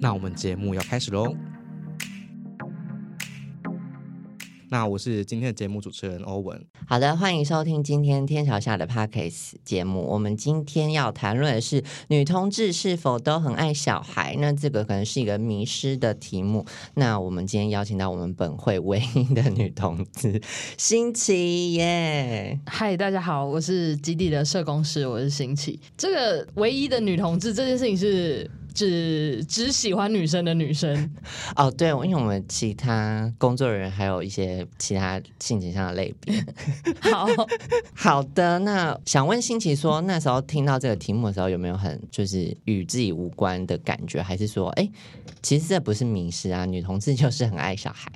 那我们节目要开始喽。那我是今天的节目主持人欧文。好的，欢迎收听今天天桥下的 Parkes 节目。我们今天要谈论的是女同志是否都很爱小孩？那这个可能是一个迷失的题目。那我们今天邀请到我们本会唯一的女同志新奇耶。嗨，大家好，我是基地的社工师，我是新奇。这个唯一的女同志这件事情是。只只喜欢女生的女生 哦，对，因为我们其他工作人员还有一些其他性情上的类别。好 好的，那想问新奇说，那时候听到这个题目的时候，有没有很就是与自己无关的感觉，还是说，哎，其实这不是迷失啊，女同志就是很爱小孩。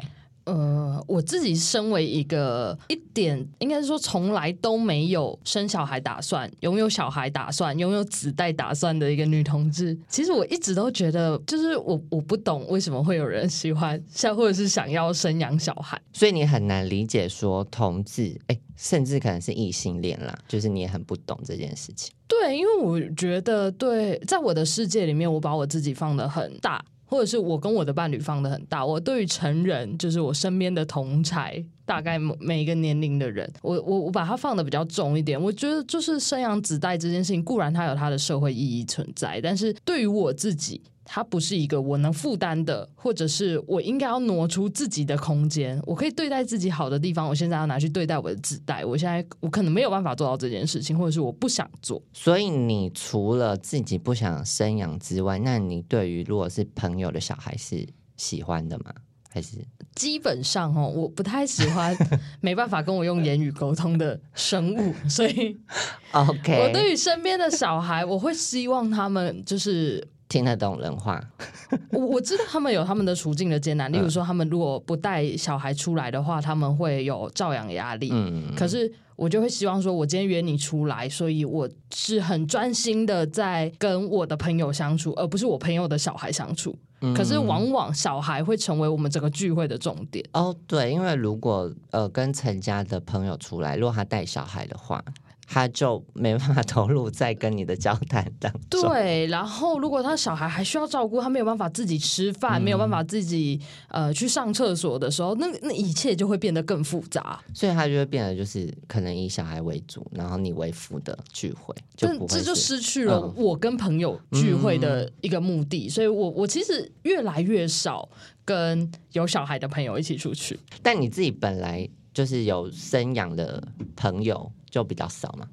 呃，我自己身为一个一点应该是说从来都没有生小孩打算、拥有小孩打算、拥有子代打算的一个女同志，其实我一直都觉得，就是我我不懂为什么会有人喜欢像或者是想要生养小孩，所以你很难理解说同志，哎，甚至可能是异性恋啦，就是你也很不懂这件事情。对，因为我觉得，对，在我的世界里面，我把我自己放的很大。或者是我跟我的伴侣放的很大，我对于成人，就是我身边的同才，大概每一个年龄的人，我我我把它放的比较重一点。我觉得就是生养子代这件事情，固然它有它的社会意义存在，但是对于我自己。它不是一个我能负担的，或者是我应该要挪出自己的空间，我可以对待自己好的地方，我现在要拿去对待我的子代。我现在我可能没有办法做到这件事情，或者是我不想做。所以，你除了自己不想生养之外，那你对于如果是朋友的小孩是喜欢的吗？还是基本上哦，我不太喜欢没办法跟我用言语沟通的生物，所以 OK，我对于身边的小孩，我会希望他们就是。听得懂人话，我我知道他们有他们的处境的艰难，例如说他们如果不带小孩出来的话，他们会有照养压力。嗯，可是我就会希望说，我今天约你出来，所以我是很专心的在跟我的朋友相处，而不是我朋友的小孩相处。可是往往小孩会成为我们整个聚会的重点。哦，对，因为如果呃跟陈家的朋友出来，如果他带小孩的话。他就没办法投入在跟你的交谈当中。对，然后如果他小孩还需要照顾，他没有办法自己吃饭，没有办法自己呃去上厕所的时候，那那一切就会变得更复杂。所以他就会变得就是可能以小孩为主，然后你为辅的聚会，就这就失去了我跟朋友聚会的一个目的。所以我我其实越来越少跟有小孩的朋友一起出去。但你自己本来就是有生养的朋友。就比较少嘛，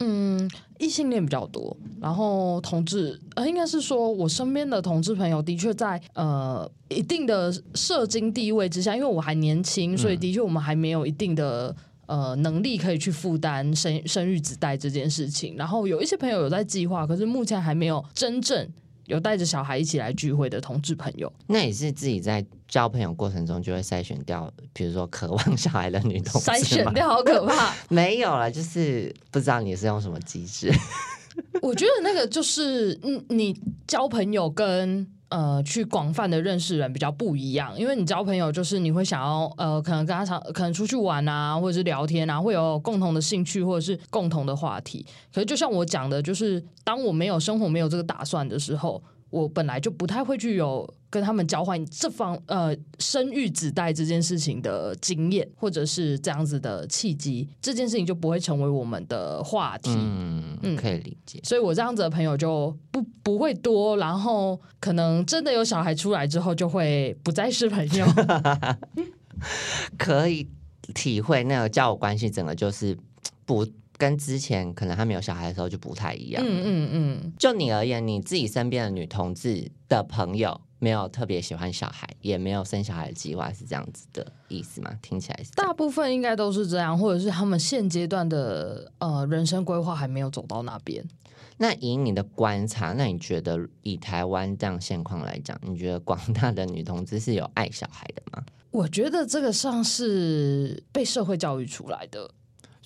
嗯，异性恋比较多，然后同志，呃，应该是说我身边的同志朋友的确在呃一定的社经地位之下，因为我还年轻，所以的确我们还没有一定的呃能力可以去负担生生育子代这件事情。然后有一些朋友有在计划，可是目前还没有真正。有带着小孩一起来聚会的同志朋友，那也是自己在交朋友过程中就会筛选掉，比如说渴望小孩的女同志。筛选掉好可怕。没有了，就是不知道你是用什么机制。我觉得那个就是，嗯，你交朋友跟。呃，去广泛的认识人比较不一样，因为你交朋友就是你会想要呃，可能跟他常可能出去玩啊，或者是聊天啊，会有共同的兴趣或者是共同的话题。可是就像我讲的，就是当我没有生活没有这个打算的时候。我本来就不太会去有跟他们交换这方呃生育子代这件事情的经验，或者是这样子的契机，这件事情就不会成为我们的话题。嗯嗯，可以理解。所以我这样子的朋友就不不会多，然后可能真的有小孩出来之后，就会不再是朋友。可以体会那个交友关系，整个就是不。跟之前可能他没有小孩的时候就不太一样。嗯嗯嗯。就你而言，你自己身边的女同志的朋友没有特别喜欢小孩，也没有生小孩的计划，是这样子的意思吗？听起来是。大部分应该都是这样，或者是他们现阶段的呃人生规划还没有走到那边。那以你的观察，那你觉得以台湾这样现况来讲，你觉得广大的女同志是有爱小孩的吗？我觉得这个上是被社会教育出来的。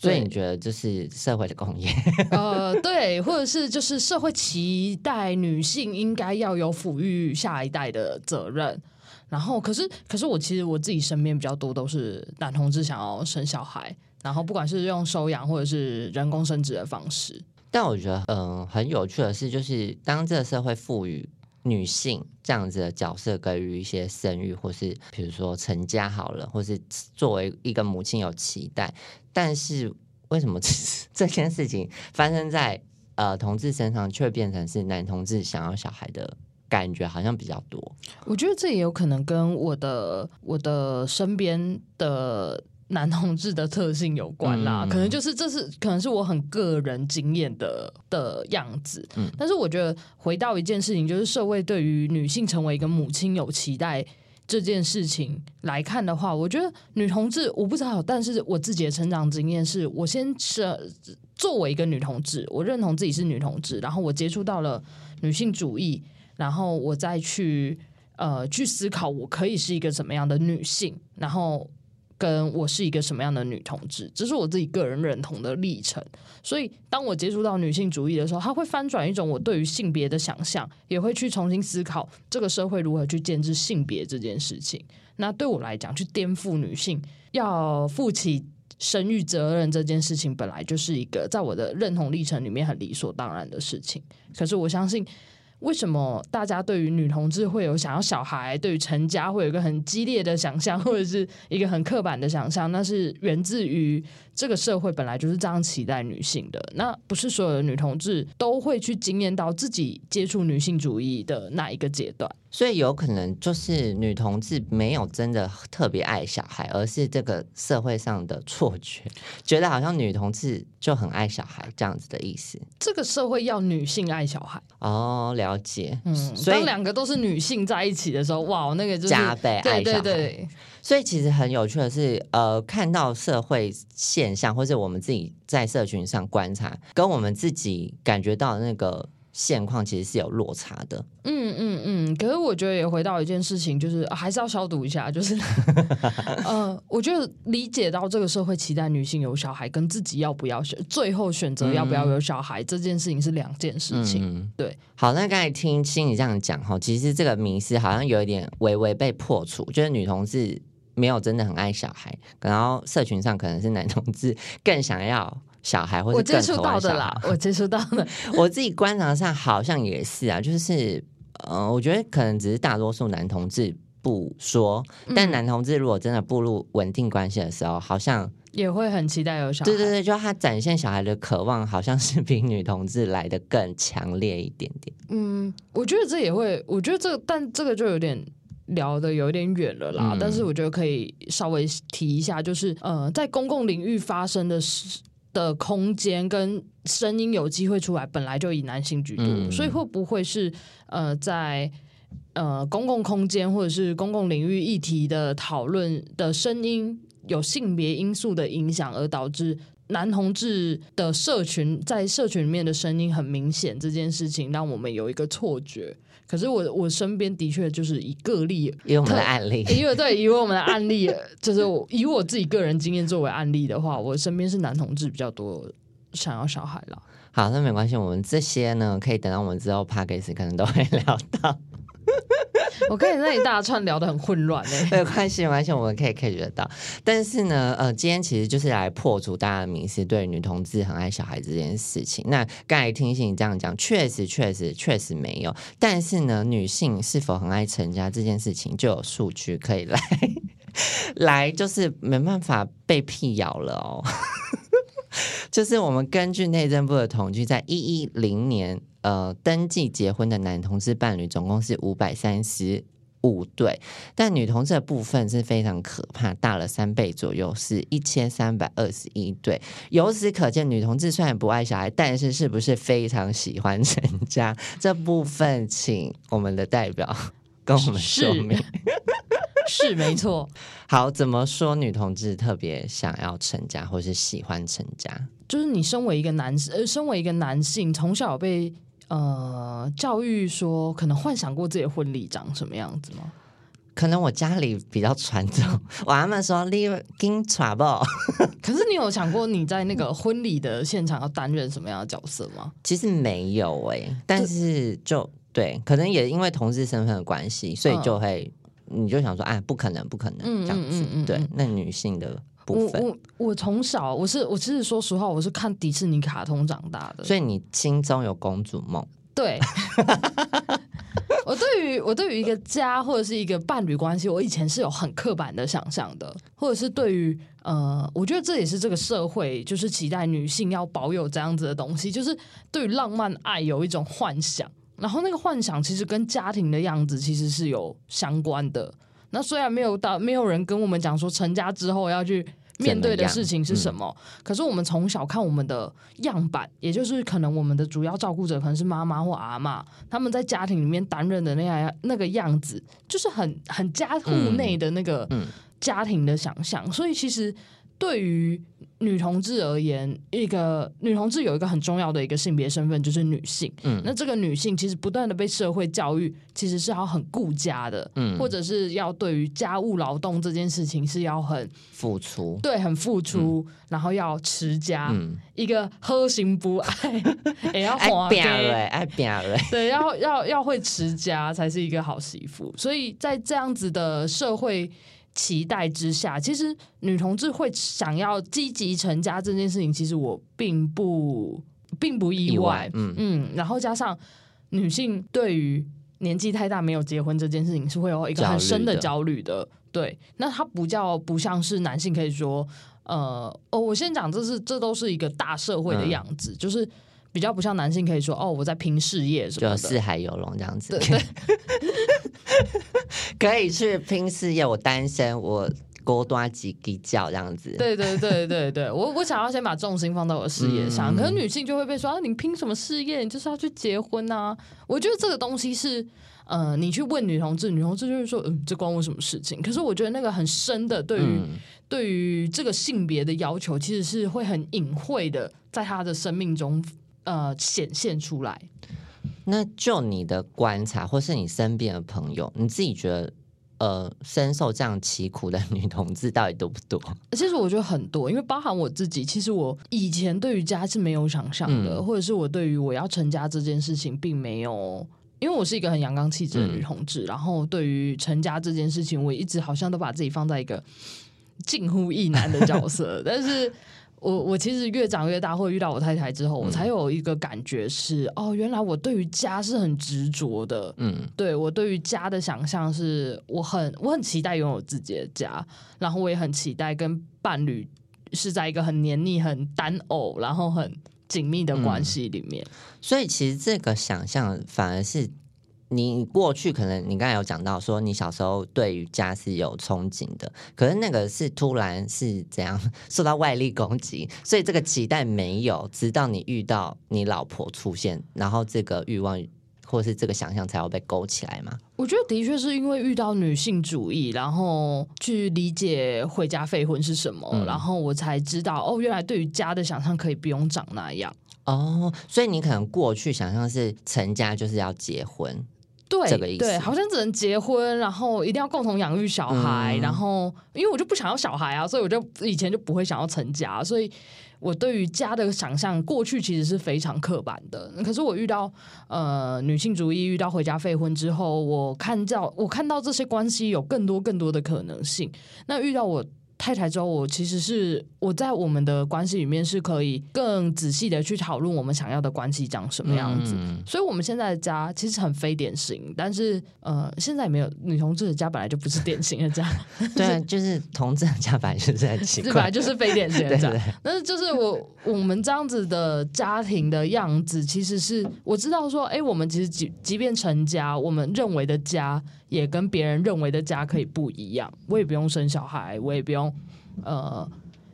对所以你觉得这是社会的工业？呃，对，或者是就是社会期待女性应该要有抚育下一代的责任，然后可是可是我其实我自己身边比较多都是男同志想要生小孩，然后不管是用收养或者是人工生殖的方式，但我觉得，嗯、很有趣的是，就是当这个社会赋予女性这样子的角色，给予一些生育，或是比如说成家好了，或是作为一个母亲有期待，但是为什么 这件事情发生在呃同志身上，却变成是男同志想要小孩的感觉好像比较多？我觉得这也有可能跟我的我的身边的男同志的特性有关啦，嗯可能就是这是可能是我很个人经验的的样子。嗯但是我觉得回到一件事情，就是社会对于女性成为一个母亲有期待。这件事情来看的话，我觉得女同志我不知道，但是我自己的成长经验是，我先是作为一个女同志，我认同自己是女同志，然后我接触到了女性主义，然后我再去呃去思考我可以是一个什么样的女性，然后跟我是一个什么样的女同志，这是我自己个人认同的历程。所以，当我接触到女性主义的时候，它会翻转一种我对于性别的想象，也会去重新思考这个社会如何去建制性别这件事情。那对我来讲，去颠覆女性要负起生育责任这件事情，本来就是一个在我的认同历程里面很理所当然的事情。可是我相信，为什么大家对于女同志会有想要小孩，对于成家会有一个很激烈的想象，或者是一个很刻板的想象？那是源自于这个社会本来就是这样期待女性的。那不是所有的女同志都会去经验到自己接触女性主义的那一个阶段。所以有可能就是女同志没有真的特别爱小孩，而是这个社会上的错觉，觉得好像女同志就很爱小孩这样子的意思。这个社会要女性爱小孩，哦，了解。嗯，所以当两个都是女性在一起的时候，哇，那个就是加倍爱小孩对对，所以其实很有趣的是，呃，看到社会现象，或者我们自己在社群上观察，跟我们自己感觉到的那个现况，其实是有落差的。嗯嗯嗯，可是我觉得也回到一件事情，就是、啊还是要消毒一下，就是 呃，我觉得理解到这个社会期待女性有小孩，跟自己要不要选，最后选择要不要有小孩、这件事情是两件事情。嗯，对。好，那刚才听心你这样讲哈，其实这个迷思好像有一点微微被破除，就是女同志没有真的很爱小孩，然后社群上可能是男同志 更想要。小孩或者我接触到的啦，我接触到的，我自己观察上好像也是啊，就是呃，我觉得可能只是大多数男同志不说，但嗯男同志如果真的步入稳定关系的时候，好像也会很期待有小孩。对对对，就他展现小孩的渴望，好像是比女同志来的更强烈一点点。嗯，我觉得这也会，我觉得这个，但这个就有点聊的有点远了啦。嗯但是我觉得可以稍微提一下，就是呃，在公共领域发生的事的空间跟声音有机会出来，本来就以男性居多，嗯所以会不会是呃在呃公共空间或者是公共领域议题的讨论的声音有性别因素的影响，而导致男同志的社群在社群里面的声音很明显，这件事情让我们有一个错觉。可是我我身边的确就是以个例，以我们的案例，因为对以我们的案例，就是我以我自己个人经验作为案例的话，我身边是男同志比较多想要小孩了。好，那没关系，我们这些呢，可以等到我们之后 p a c k a g e 可能都会聊到，我跟你那一大串聊得很混乱哎、没有关系，没关系，我们可以 catch 得到。但是呢，呃，今天其实就是来破除大家的迷思，对女同志很爱小孩这件事情。那刚才听信你这样讲，确实，确实，确实没有。但是呢，女性是否很爱成家这件事情，就有数据可以来 来，就是没办法被辟谣了哦。就是我们根据内政部的统计，在一一零年，呃，登记结婚的男同志伴侣总共是五百三十五对，但女同志的部分是非常可怕，大了三倍左右，是一千三百二十一对。由此可见，女同志虽然不爱小孩，但是是不是非常喜欢成家？这部分，请我们的代表跟我们说明。是没错。好，怎么说女同志特别想要成家，或是喜欢成家？就是你身为一个男，呃，身为一个男性，从小被呃教育说，可能幻想过自己的婚礼长什么样子吗？可能我家里比较传统，我阿妈说你跟 trouble，可是你有想过你在那个婚礼的现场要担任什么样的角色吗？其实没有哎、但是就对，可能也因为同志身份的关系，所以就会、你就想说，哎，不可能，不可能嗯这样子。对那女性的部分，我我我从小我是我其实说实话，我是看迪士尼卡通长大的，所以你心中有公主梦。对。我对于我对于一个家或者是一个伴侣关系，我以前是有很刻板的想象的，或者是对于呃，我觉得这也是这个社会就是期待女性要保有这样子的东西，就是对于浪漫爱有一种幻想，然后那个幻想其实跟家庭的样子其实是有相关的。那虽然没有到没有人跟我们讲说成家之后要去面对的事情是什么，可是我们从小看我们的样板，也就是可能我们的主要照顾者可能是妈妈或阿妈，他们在家庭里面担任的那样那个样子，就是很很家户内的那个嗯。家庭的想象。所以其实对于女同志而言，一个女同志有一个很重要的一个性别身份就是女性。嗯那这个女性其实不断的被社会教育，其实是要很顾家的，嗯或者是要对于家务劳动这件事情是要很付出，对很付出，然后要持家，嗯，一个喝行不爱，也要爱。爱拼了，对，要要要会持家才是一个好媳妇。所以在这样子的社会期待之下，其实女同志会想要积极成家这件事情，其实我并不并不意外。意外，嗯嗯，然后加上女性对于年纪太大没有结婚这件事情是会有一个很深的焦虑的。对，那它不叫不像是男性可以说，呃，哦，我先讲，这是这都是一个大社会的样子，就是比较不像男性可以说，哦，我在拼事业什么的。就四海游龙这样子，对 可以去拼事业。我单身，我锅端几几叫这样子。对对对对对，我我想要先把重心放到我的事业上，嗯可是女性就会被说啊，你拼什么事业？你就是要去结婚啊！我觉得这个东西是，呃，你去问女同志，女同志就是说，嗯，这关我什么事情？可是我觉得那个很深的对于、嗯，对于这个性别的要求，其实是会很隐晦的，在她的生命中呃显现出来。那就你的观察，或是你身边的朋友，你自己觉得，呃，深受这样疾苦的女同志到底多不多？其实我觉得很多，因为包含我自己，其实我以前对于家是没有想象的，嗯或者是我对于我要成家这件事情并没有。因为我是一个很阳刚气质的嗯女同志，然后对于成家这件事情，我一直好像都把自己放在一个近乎异男的角色。但是我我其实越长越大，或遇到我太太之后，嗯我才有一个感觉是，哦，原来我对于家是很执着的。嗯对我对于家的想象是，我很我很期待拥有自己的家，然后我也很期待跟伴侣是在一个很黏腻、很单偶，然后很紧密的关系里面。所以其实这个想象反而是你过去可能你刚才有讲到说你小时候对于家是有憧憬的，可是那个是突然是怎样受到外力攻击，所以这个期待没有，直到你遇到你老婆出现，然后这个欲望或是这个想象才要被勾起来嘛。我觉得的确是因为遇到女性主义，然后去理解回家废婚是什么，嗯然后我才知道哦，原来对于家的想象可以不用长那样。哦，所以你可能过去想象是成家就是要结婚，对，这个意思对，好像只能结婚，然后一定要共同养育小孩，嗯然后因为我就不想要小孩啊，所以我就以前就不会想要成家，所以我对于家的想象过去其实是非常刻板的。可是我遇到呃女性主义，遇到回家废婚之后，我看到我看到这些关系有更多更多的可能性。那遇到我。太太之后，我其实是我在我们的关系里面是可以更仔细的去讨论我们想要的关系长什么样子。嗯。所以，我们现在的家其实很非典型，但是呃，现在也没有女同志的家本来就不是典型的家，对，就是同志的家本来就是很奇怪本来怪，就是非典型的家。对。对，但是就是我我们这样子的家庭的样子，其实是我知道说，哎，我们其实即即便成家，我们认为的家也跟别人认为的家可以不一样。我也不用生小孩，我也不用呃。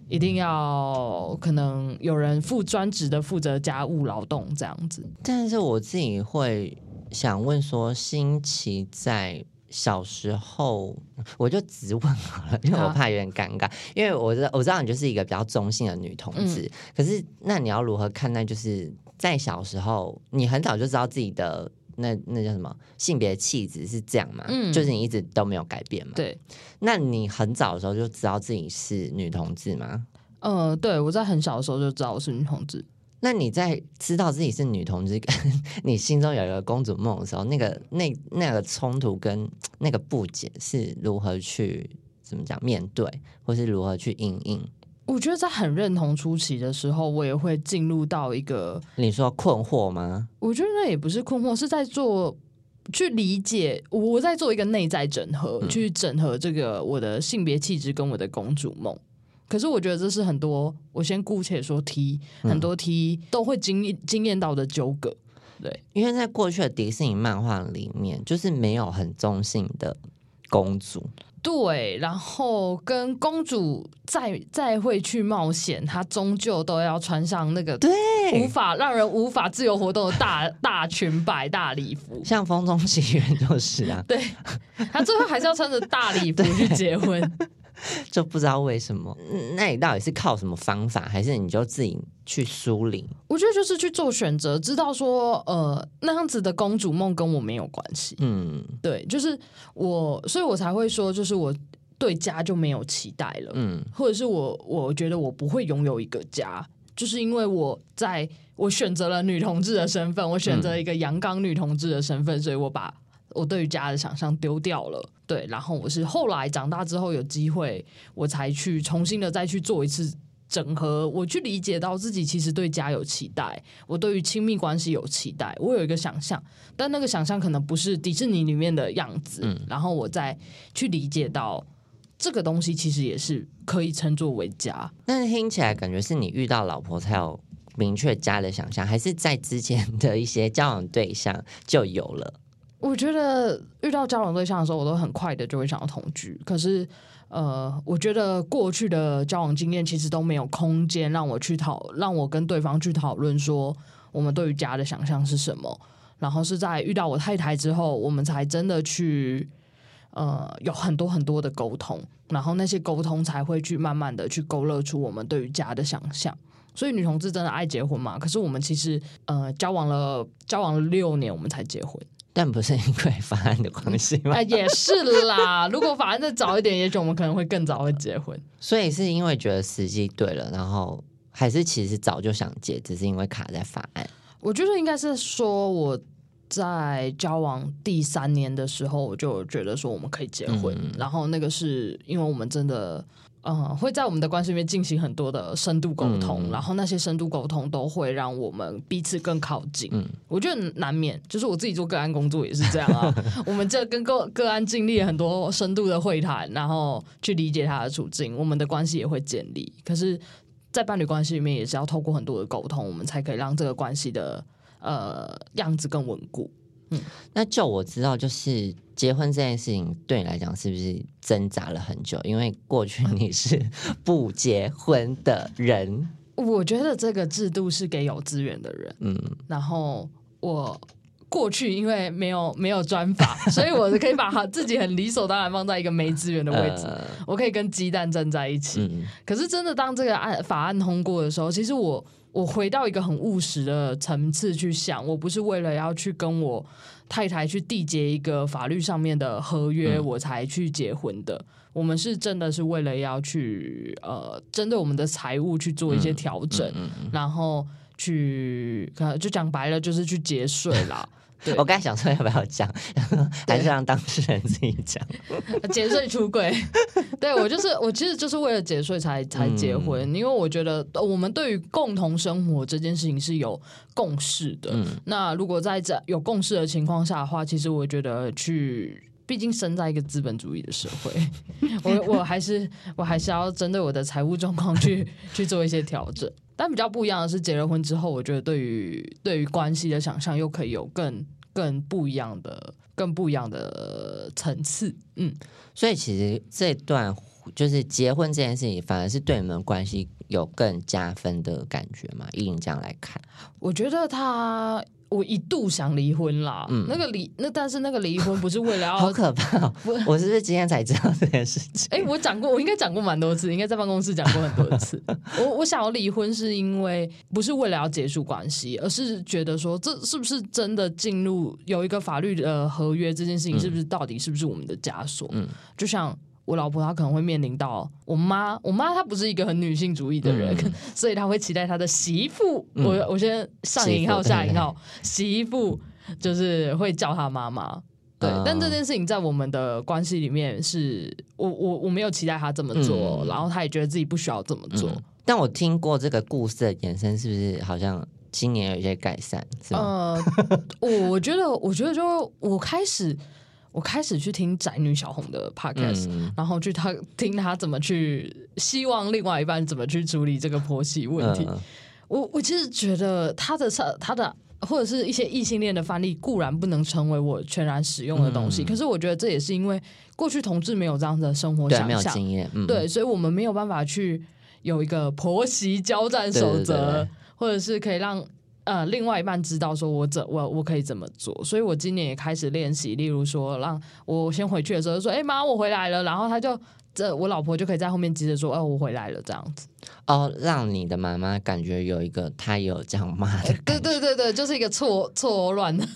一定要可能有人负专职的负责家务劳动这样子，但是我自己会想问说，新奇在小时候，我就直问好了，因为我怕有点尴尬。因为我知道我知道你就是一个比较中性的女同志，可是那你要如何看待？就是在小时候，你很早就知道自己的那那叫什么性别气质是这样嘛？嗯，就是你一直都没有改变嘛？对。那你很早的时候就知道自己是女同志吗？呃，对，我在很小的时候就知道我是女同志。那你在知道自己是女同志，跟 你心中有一个公主梦的时候，那个那那个冲突跟那个不解是如何去怎么讲面对，或是如何去应应？我觉得在很认同初期的时候，我也会进入到一个你说困惑吗？我觉得那也不是困惑，是在做去理解，我在做一个内在整合，去整合这个我的性别气质跟我的公主梦。可是我觉得这是很多，我先姑且说 T，很多 T 都会经经验到的纠葛，对，因为在过去的迪士尼漫画里面，就是没有很中性的公主，对，然后跟公主再再会去冒险，她终究都要穿上那个对无法让人无法自由活动的大大裙摆大礼服，像《风中奇缘》就是啊，对，她最后还是要穿着大礼服去结婚。就不知道为什么，那你到底是靠什么方法，还是你就自己去梳理？我觉得就是去做选择，知道说，呃，那样子的公主梦跟我没有关系。嗯，对，就是我，所以我才会说，就是我对家就没有期待了。嗯，或者是我，我觉得我不会拥有一个家，就是因为我在我选择了女同志的身份，我选择一个阳刚女同志的身份，所以我把。我对于家的想象丢掉了，对，然后我是后来长大之后有机会，我才去重新的再去做一次整合，我去理解到自己其实对家有期待，我对于亲密关系有期待，我有一个想象，但那个想象可能不是迪士尼里面的样子，嗯，然后我再去理解到这个东西其实也是可以称作为家，但是听起来感觉是你遇到老婆才有明确家的想象，还是在之前的一些交往对象就有了？我觉得遇到交往对象的时候，我都很快的就会想要同居。可是，呃，我觉得过去的交往经验其实都没有空间让我去讨，让我跟对方去讨论说我们对于家的想象是什么。然后是在遇到我太太之后，我们才真的去，呃，有很多很多的沟通。然后那些沟通才会去慢慢的去勾勒出我们对于家的想象。所以女同志真的爱结婚嘛？可是我们其实，呃，交往了交往了六年，我们才结婚。但不是因为法案的关系吗？也是啦。如果法案再早一点，也许我们可能会更早会结婚。所以是因为觉得时机对了，然后还是其实早就想结，只是因为卡在法案。我觉得应该是说我在交往第三年的时候，我就觉得说我们可以结婚。然后那个是因为我们真的。嗯，会在我们的关系里面进行很多的深度沟通，然后那些深度沟通都会让我们彼此更靠近。嗯，我觉得难免，就是我自己做个案工作也是这样啊。我们这跟个个案经历很多深度的会谈，然后去理解他的处境，我们的关系也会建立。可是，在伴侣关系里面，也是要透过很多的沟通，我们才可以让这个关系的呃样子更稳固。嗯，那就我知道，就是结婚这件事情对你来讲是不是挣扎了很久？因为过去 你是不结婚的人。我觉得这个制度是给有资源的人。嗯，然后我过去因为没有没有专法，所以我可以把他自己很理所当然放在一个没资源的位置，我可以跟鸡蛋站在一起。可是真的当这个案法案通过的时候，其实我。我回到一个很务实的层次去想，我不是为了要去跟我太太去缔结一个法律上面的合约，我才去结婚的。我们是真的是为了要去呃，针对我们的财务去做一些调整，然后去就讲白了，就是去节税啦。我刚才想说要不要讲，还是让当事人自己讲。节税出轨，对我就是我其实就是为了节税才才结婚，因为我觉得我们对于共同生活这件事情是有共识的。那如果在这有共识的情况下的话，其实我觉得去，毕竟生在一个资本主义的社会，我我还是我还是要针对我的财务状况去去做一些调整。但比较不一样的是，结了婚之后，我觉得对于对于关系的想象又可以有更更不一样的、更不一样的层次。嗯，所以其实这段就是结婚这件事情，反而是对你们关系有更加分的感觉嘛？以你这样来看，我觉得他我一度想离婚啦，嗯那个离那但是那个离婚不是为了要 好可怕、哦！我是不是今天才知道这件事情？哎、我讲过，我应该讲过蛮多次，应该在办公室讲过很多次。我我想要离婚，是因为不是为了要结束关系，而是觉得说，这是不是真的进入有一个法律的合约这件事情，是不是到底是不是我们的枷锁？嗯就像。我老婆她可能会面临到我妈，我妈她不是一个很女性主义的人，嗯 所以她会期待她的媳妇。嗯我我先上引号下引号，媳妇就是会叫她妈妈。对，哦但这件事情在我们的关系里面是，我我我没有期待她这么做，嗯然后她也觉得自己不需要这么做。嗯但我听过这个故事的延伸，是不是好像今年有一些改善？是吗？呃，我我觉得，我觉得就我开始，我开始去听宅女小红的 podcast，、嗯。然后去她听她怎么去希望另外一半怎么去处理这个婆媳问题。嗯。我我其实觉得她的她的或者是一些异性恋的范例，固然不能成为我全然使用的东西，嗯。可是我觉得这也是因为过去同志没有这样的生活想象，经验，嗯，对，所以我们没有办法去有一个婆媳交战守则，对对对。或者是可以让呃另外一半知道说我怎我我可以怎么做。所以我今年也开始练习，例如说让我先回去的时候说：“哎、妈，我回来了。”然后他就这我老婆就可以在后面急着说：“哦，我回来了。”这样子。哦，让你的妈妈感觉有一个她有这样骂的 对对对对，就是一个错错乱的。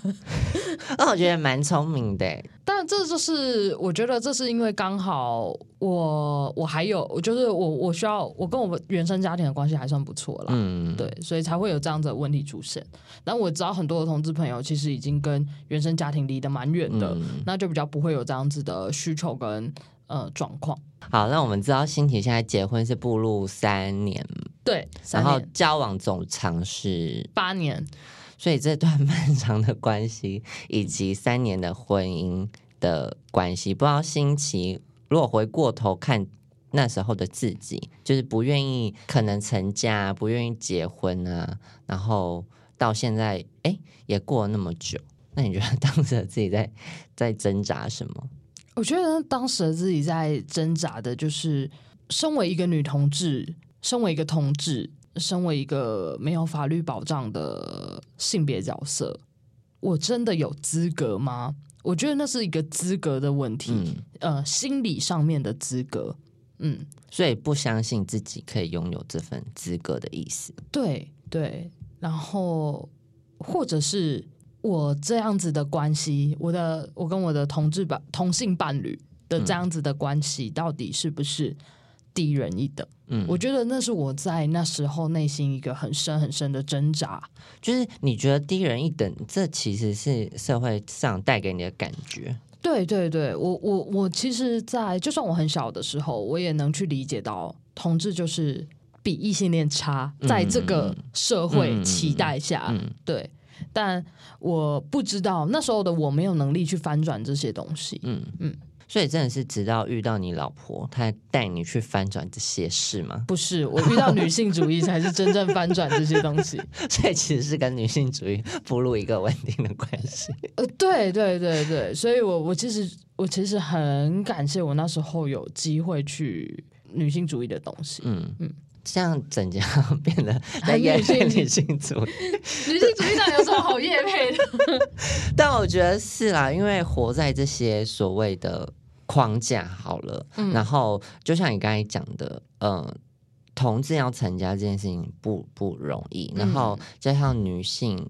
那 我觉得蛮聪明的欸。但这就是我觉得这是因为刚好我我还有，我就是我我需要我跟我原生家庭的关系还算不错啦。嗯，对，所以才会有这样子的问题出现。但我知道很多的同志朋友其实已经跟原生家庭离得蛮远的，嗯那就比较不会有这样子的需求跟呃状况。好，那我们知道新奇现在结婚是步入三年，对，三然后年交往总长是，八年，所以这段漫长的关系以及三年的婚姻的关系，不知道新奇如果回过头看那时候的自己，就是不愿意可能成家，不愿意结婚啊，然后到现在哎也过了那么久，那你觉得当时的自己在在挣扎什么？我觉得当时的自己在挣扎的就是，身为一个女同志，身为一个同志，身为一个没有法律保障的性别角色，我真的有资格吗？我觉得那是一个资格的问题，嗯，呃，心理上面的资格。嗯，所以不相信自己可以拥有这份资格的意思。对对，然后或者是我这样子的关系，我的我跟我的同志伴同性伴侣的这样子的关系，到底是不是低人一等？嗯，我觉得那是我在那时候内心一个很深很深的挣扎。就是你觉得低人一等，这其实是社会上带给你的感觉。对对对，我我我其实在，就算我很小的时候，我也能去理解到同志就是比异性恋差，在这个社会期待下，嗯对。但我不知道那时候的我没有能力去翻转这些东西。嗯嗯嗯，所以真的是直到遇到你老婆，她带你去翻转这些事吗？不是我遇到女性主义才是真正翻转这些东西。所以其实是跟女性主义步入一个稳定的关系。呃，对对对对，所以我我其实我其实很感谢我那时候有机会去女性主义的东西。嗯嗯嗯。这样整家 变得在很夜女性配女性主义，女性主义上有什么好夜配的？但我觉得是啦，因为活在这些所谓的框架好了，嗯。然后就像你刚才讲的，呃，同志要成家这件事情不不容易，然后嗯加上女性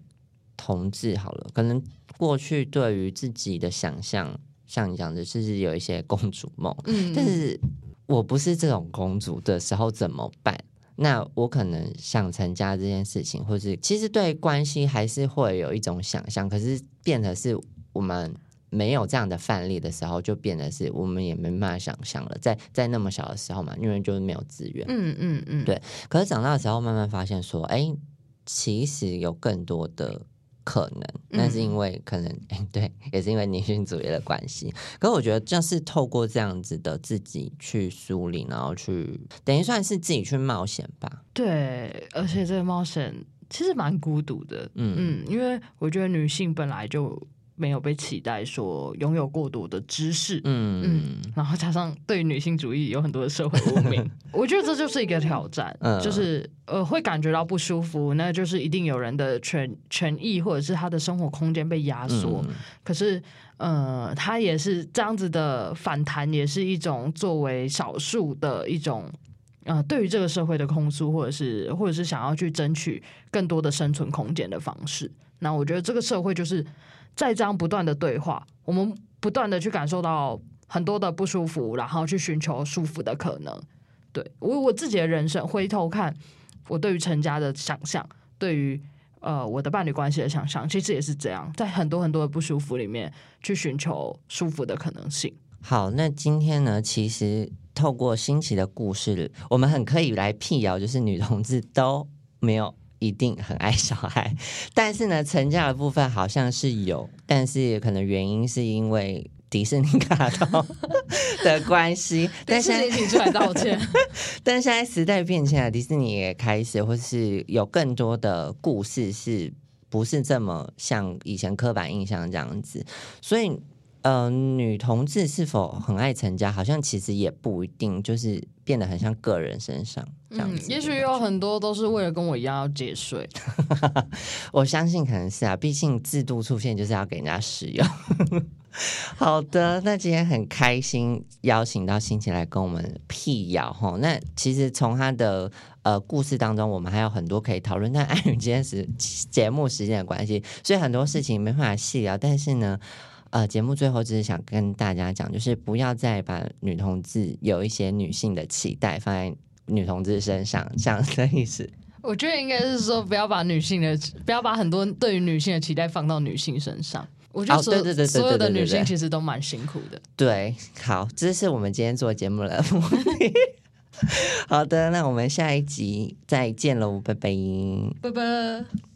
同志好了，可能过去对于自己的想象，像你讲的，就是有一些公主梦，嗯。但是我不是这种公主的时候怎么办？那我可能想成家这件事情，或是其实对关系还是会有一种想象，可是变得是我们没有这样的范例的时候，就变得是我们也没办法想象了。在在那么小的时候嘛，因为就是没有资源。嗯嗯嗯，对可是长大的时候，慢慢发现说，哎，其实有更多的可能。那是因为可能，哎，对，也是因为女性主义的关系。可是我觉得，就是透过这样子的自己去梳理，然后去等于算是自己去冒险吧。对，而且这个冒险其实蛮孤独的。嗯嗯，因为我觉得女性本来就没有被期待说拥有过多的知识，嗯。嗯然后加上对女性主义有很多的社会污名，我觉得这就是一个挑战，嗯。就是呃会感觉到不舒服，那就是一定有人的权权益或者是他的生活空间被压缩，嗯。可是呃他也是这样子的反弹，也是一种作为少数的一种。呃，对于这个社会的控诉，或者是或者是想要去争取更多的生存空间的方式，那我觉得这个社会就是在这样不断的对话，我们不断的去感受到很多的不舒服，然后去寻求舒服的可能。对我我自己的人生，回头看我对于成家的想象，对于呃我的伴侣关系的想象，其实也是这样，在很多很多的不舒服里面去寻求舒服的可能性。好，那今天呢，其实透过新奇的故事，我们很可以来辟谣，就是女同志都没有一定很爱小孩，但是呢，成家的部分好像是有，但是可能原因是因为迪士尼卡通 的关系，但迪现在士尼请出来道歉。但现在时代变迁了，迪士尼也开始，或是有更多的故事是不是这么像以前刻板印象这样子？所以，呃，女同志是否很爱成家，好像其实也不一定，就是变得很像个人身上这样嗯子、，也许有，很多都是为了跟我一样要节税。我相信可能是啊，毕竟制度出现就是要给人家使用。好的，那今天很开心邀请到心情来跟我们辟谣哈。那其实从他的呃故事当中，我们还有很多可以讨论，但碍于今天时节目时间的关系，所以很多事情没办法细聊。但是呢，呃，节目最后只是想跟大家讲，就是不要再把女同志有一些女性的期待放在女同志身上，这样的意思。我觉得应该是说，不要把女性的，不要把很多对于女性的期待放到女性身上。我觉得所所有的女性其实都蛮辛苦的。对，好，这是我们今天做节目的目的。好的，那我们下一集再见喽，拜拜。拜拜。